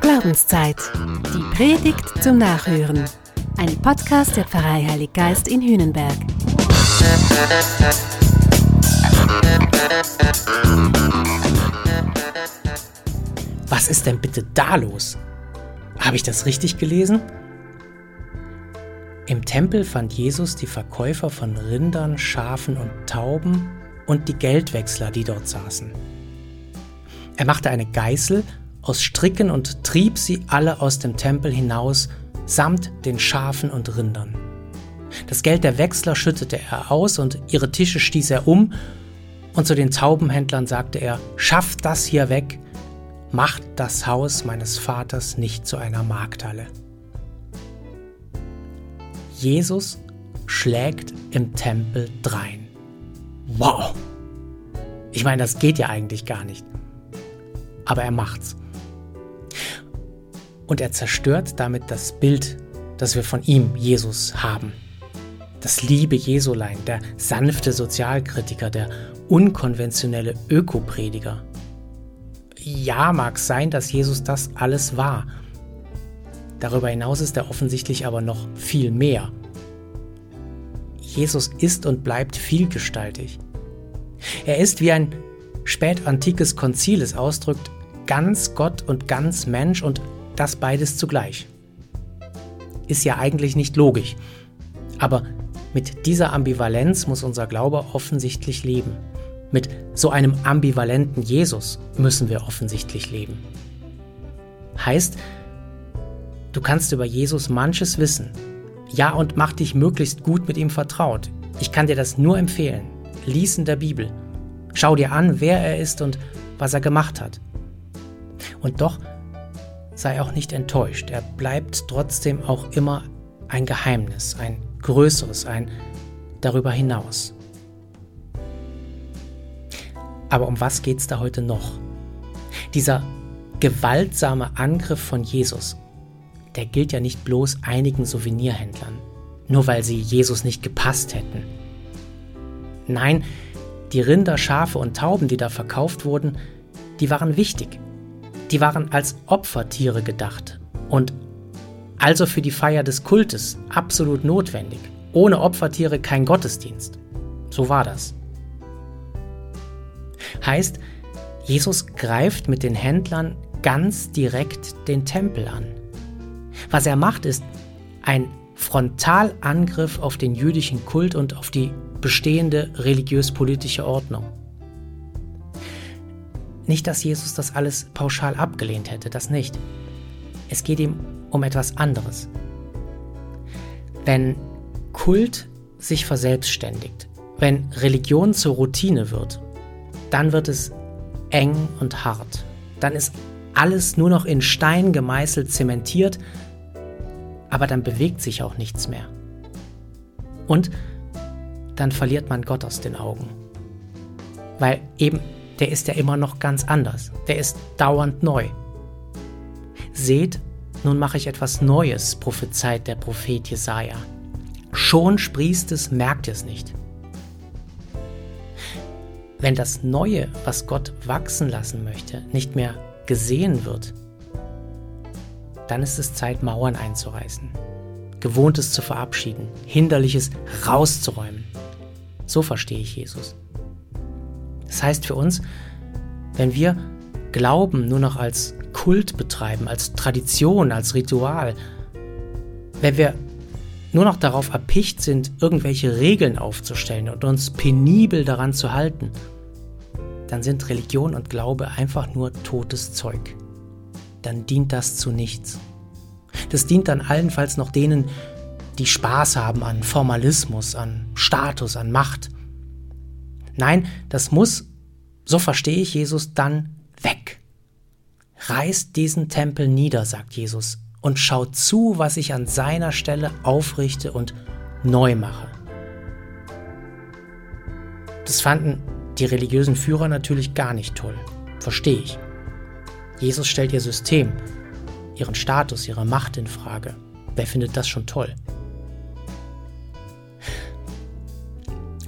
Glaubenszeit. Die Predigt zum Nachhören. Ein Podcast der Pfarrei Heilig Geist in Hühnenberg. Was ist denn bitte da los? Habe ich das richtig gelesen? Im Tempel fand Jesus die Verkäufer von Rindern, Schafen und Tauben und die Geldwechsler, die dort saßen. Er machte eine Geißel aus Stricken und trieb sie alle aus dem Tempel hinaus, samt den Schafen und Rindern. Das Geld der Wechsler schüttete er aus und ihre Tische stieß er um, und zu den Taubenhändlern sagte er, schafft das hier weg, macht das Haus meines Vaters nicht zu einer Markthalle. Jesus schlägt im Tempel drein. Wow! Ich meine, das geht ja eigentlich gar nicht. Aber er macht's. Und er zerstört damit das Bild, das wir von ihm, Jesus, haben. Das liebe Jesulein, der sanfte Sozialkritiker, der unkonventionelle Ökoprediger. Ja, mag sein, dass Jesus das alles war Darüber hinaus ist er offensichtlich aber noch viel mehr. Jesus ist und bleibt vielgestaltig. Er ist wie ein spätantikes Konzil es ausdrückt, ganz Gott und ganz Mensch und das beides zugleich. Ist ja eigentlich nicht logisch. Aber mit dieser Ambivalenz muss unser Glaube offensichtlich leben. Mit so einem ambivalenten Jesus müssen wir offensichtlich leben. Heißt, Du kannst über Jesus manches wissen. Ja, und mach dich möglichst gut mit ihm vertraut. Ich kann dir das nur empfehlen. Lies in der Bibel. Schau dir an, wer er ist und was er gemacht hat. Und doch sei auch nicht enttäuscht. Er bleibt trotzdem auch immer ein Geheimnis, ein größeres, ein darüber hinaus. Aber um was geht es da heute noch? Dieser gewaltsame Angriff von Jesus der gilt ja nicht bloß einigen Souvenirhändlern, nur weil sie Jesus nicht gepasst hätten. Nein, die Rinder, Schafe und Tauben, die da verkauft wurden, die waren wichtig. Die waren als Opfertiere gedacht und also für die Feier des Kultes absolut notwendig. Ohne Opfertiere kein Gottesdienst. So war das. Heißt, Jesus greift mit den Händlern ganz direkt den Tempel an. Was er macht, ist ein Frontalangriff auf den jüdischen Kult und auf die bestehende religiös-politische Ordnung. Nicht, dass Jesus das alles pauschal abgelehnt hätte, das nicht. Es geht ihm um etwas anderes. Wenn Kult sich verselbstständigt, wenn Religion zur Routine wird, dann wird es eng und hart. Dann ist alles nur noch in Stein gemeißelt, zementiert aber dann bewegt sich auch nichts mehr. Und dann verliert man Gott aus den Augen. Weil eben, der ist ja immer noch ganz anders. Der ist dauernd neu. Seht, nun mache ich etwas Neues, prophezeit der Prophet Jesaja. Schon sprießt es, merkt es nicht. Wenn das Neue, was Gott wachsen lassen möchte, nicht mehr gesehen wird, dann ist es Zeit, Mauern einzureißen, Gewohntes zu verabschieden, Hinderliches rauszuräumen. So verstehe ich Jesus. Das heißt für uns, wenn wir Glauben nur noch als Kult betreiben, als Tradition, als Ritual, wenn wir nur noch darauf erpicht sind, irgendwelche Regeln aufzustellen und uns penibel daran zu halten, dann sind Religion und Glaube einfach nur totes Zeug dann dient das zu nichts. Das dient dann allenfalls noch denen, die Spaß haben an Formalismus, an Status, an Macht. Nein, das muss, so verstehe ich Jesus, dann weg. Reißt diesen Tempel nieder, sagt Jesus, und schaut zu, was ich an seiner Stelle aufrichte und neu mache. Das fanden die religiösen Führer natürlich gar nicht toll. Verstehe ich. Jesus stellt ihr System, ihren Status, ihre Macht in Frage. Wer findet das schon toll?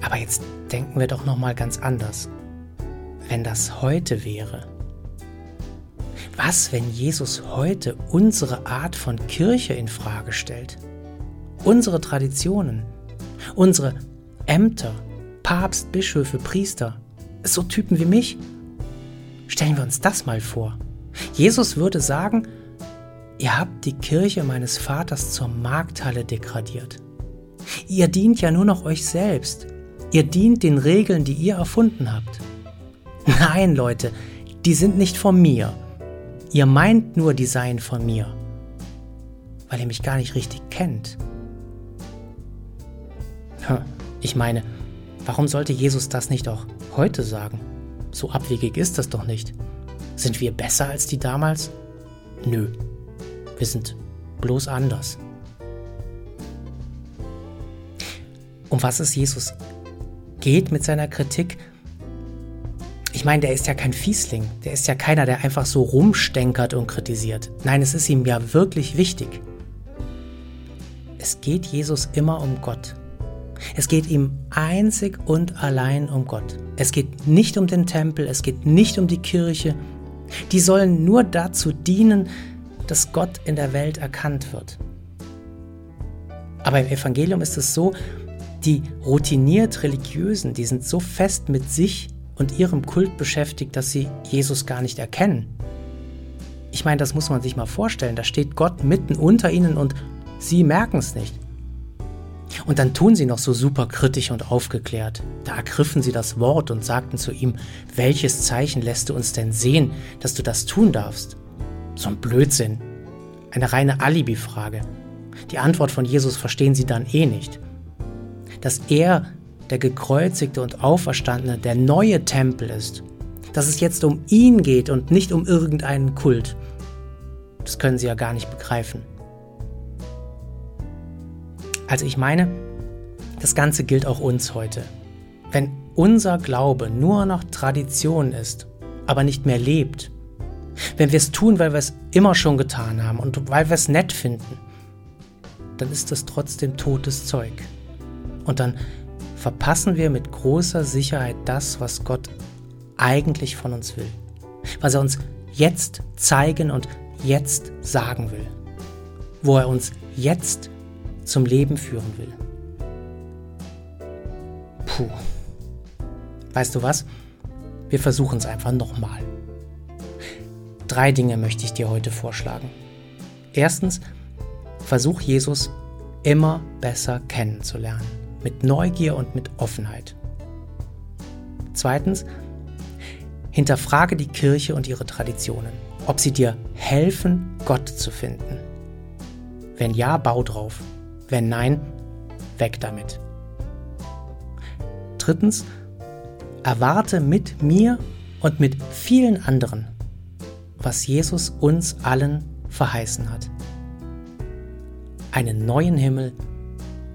Aber jetzt denken wir doch noch mal ganz anders. Wenn das heute wäre, Was, wenn Jesus heute unsere Art von Kirche in Frage stellt? Unsere Traditionen, unsere Ämter, Papst, Bischöfe, Priester, so Typen wie mich? Stellen wir uns das mal vor. Jesus würde sagen, ihr habt die Kirche meines Vaters zur Markthalle degradiert. Ihr dient ja nur noch euch selbst. Ihr dient den Regeln, die ihr erfunden habt. Nein, Leute, die sind nicht von mir. Ihr meint nur, die seien von mir, weil ihr mich gar nicht richtig kennt. Ich meine, warum sollte Jesus das nicht auch heute sagen? So abwegig ist das doch nicht. Sind wir besser als die damals? Nö, wir sind bloß anders. Um was es Jesus geht mit seiner Kritik, ich meine, der ist ja kein Fiesling. Der ist ja keiner, der einfach so rumstenkert und kritisiert. Nein, es ist ihm ja wirklich wichtig. Es geht Jesus immer um Gott. Es geht ihm einzig und allein um Gott. Es geht nicht um den Tempel, es geht nicht um die Kirche. Die sollen nur dazu dienen, dass Gott in der Welt erkannt wird. Aber im Evangelium ist es so, die routiniert Religiösen, die sind so fest mit sich und ihrem Kult beschäftigt, dass sie Jesus gar nicht erkennen. Ich meine, das muss man sich mal vorstellen. Da steht Gott mitten unter ihnen und sie merken es nicht. Und dann tun sie noch so super kritisch und aufgeklärt. Da ergriffen sie das Wort und sagten zu ihm, welches Zeichen lässt du uns denn sehen, dass du das tun darfst? So ein Blödsinn. Eine reine Alibi-Frage. Die Antwort von Jesus verstehen sie dann eh nicht. Dass er der gekreuzigte und auferstandene, der neue Tempel ist. Dass es jetzt um ihn geht und nicht um irgendeinen Kult. Das können sie ja gar nicht begreifen. Also ich meine, das Ganze gilt auch uns heute. Wenn unser Glaube nur noch Tradition ist, aber nicht mehr lebt, wenn wir es tun, weil wir es immer schon getan haben und weil wir es nett finden, dann ist das trotzdem totes Zeug. Und dann verpassen wir mit großer Sicherheit das, was Gott eigentlich von uns will. Was er uns jetzt zeigen und jetzt sagen will. Wo er uns jetzt zum Leben führen will. Puh. Weißt du was? Wir versuchen es einfach nochmal. Drei Dinge möchte ich dir heute vorschlagen. Erstens, versuch Jesus immer besser kennenzulernen mit Neugier und mit Offenheit. Zweitens, hinterfrage die Kirche und ihre Traditionen, ob sie dir helfen, Gott zu finden. Wenn ja, bau drauf. Wenn nein, weg damit. Drittens, erwarte mit mir und mit vielen anderen, was Jesus uns allen verheißen hat. Einen neuen Himmel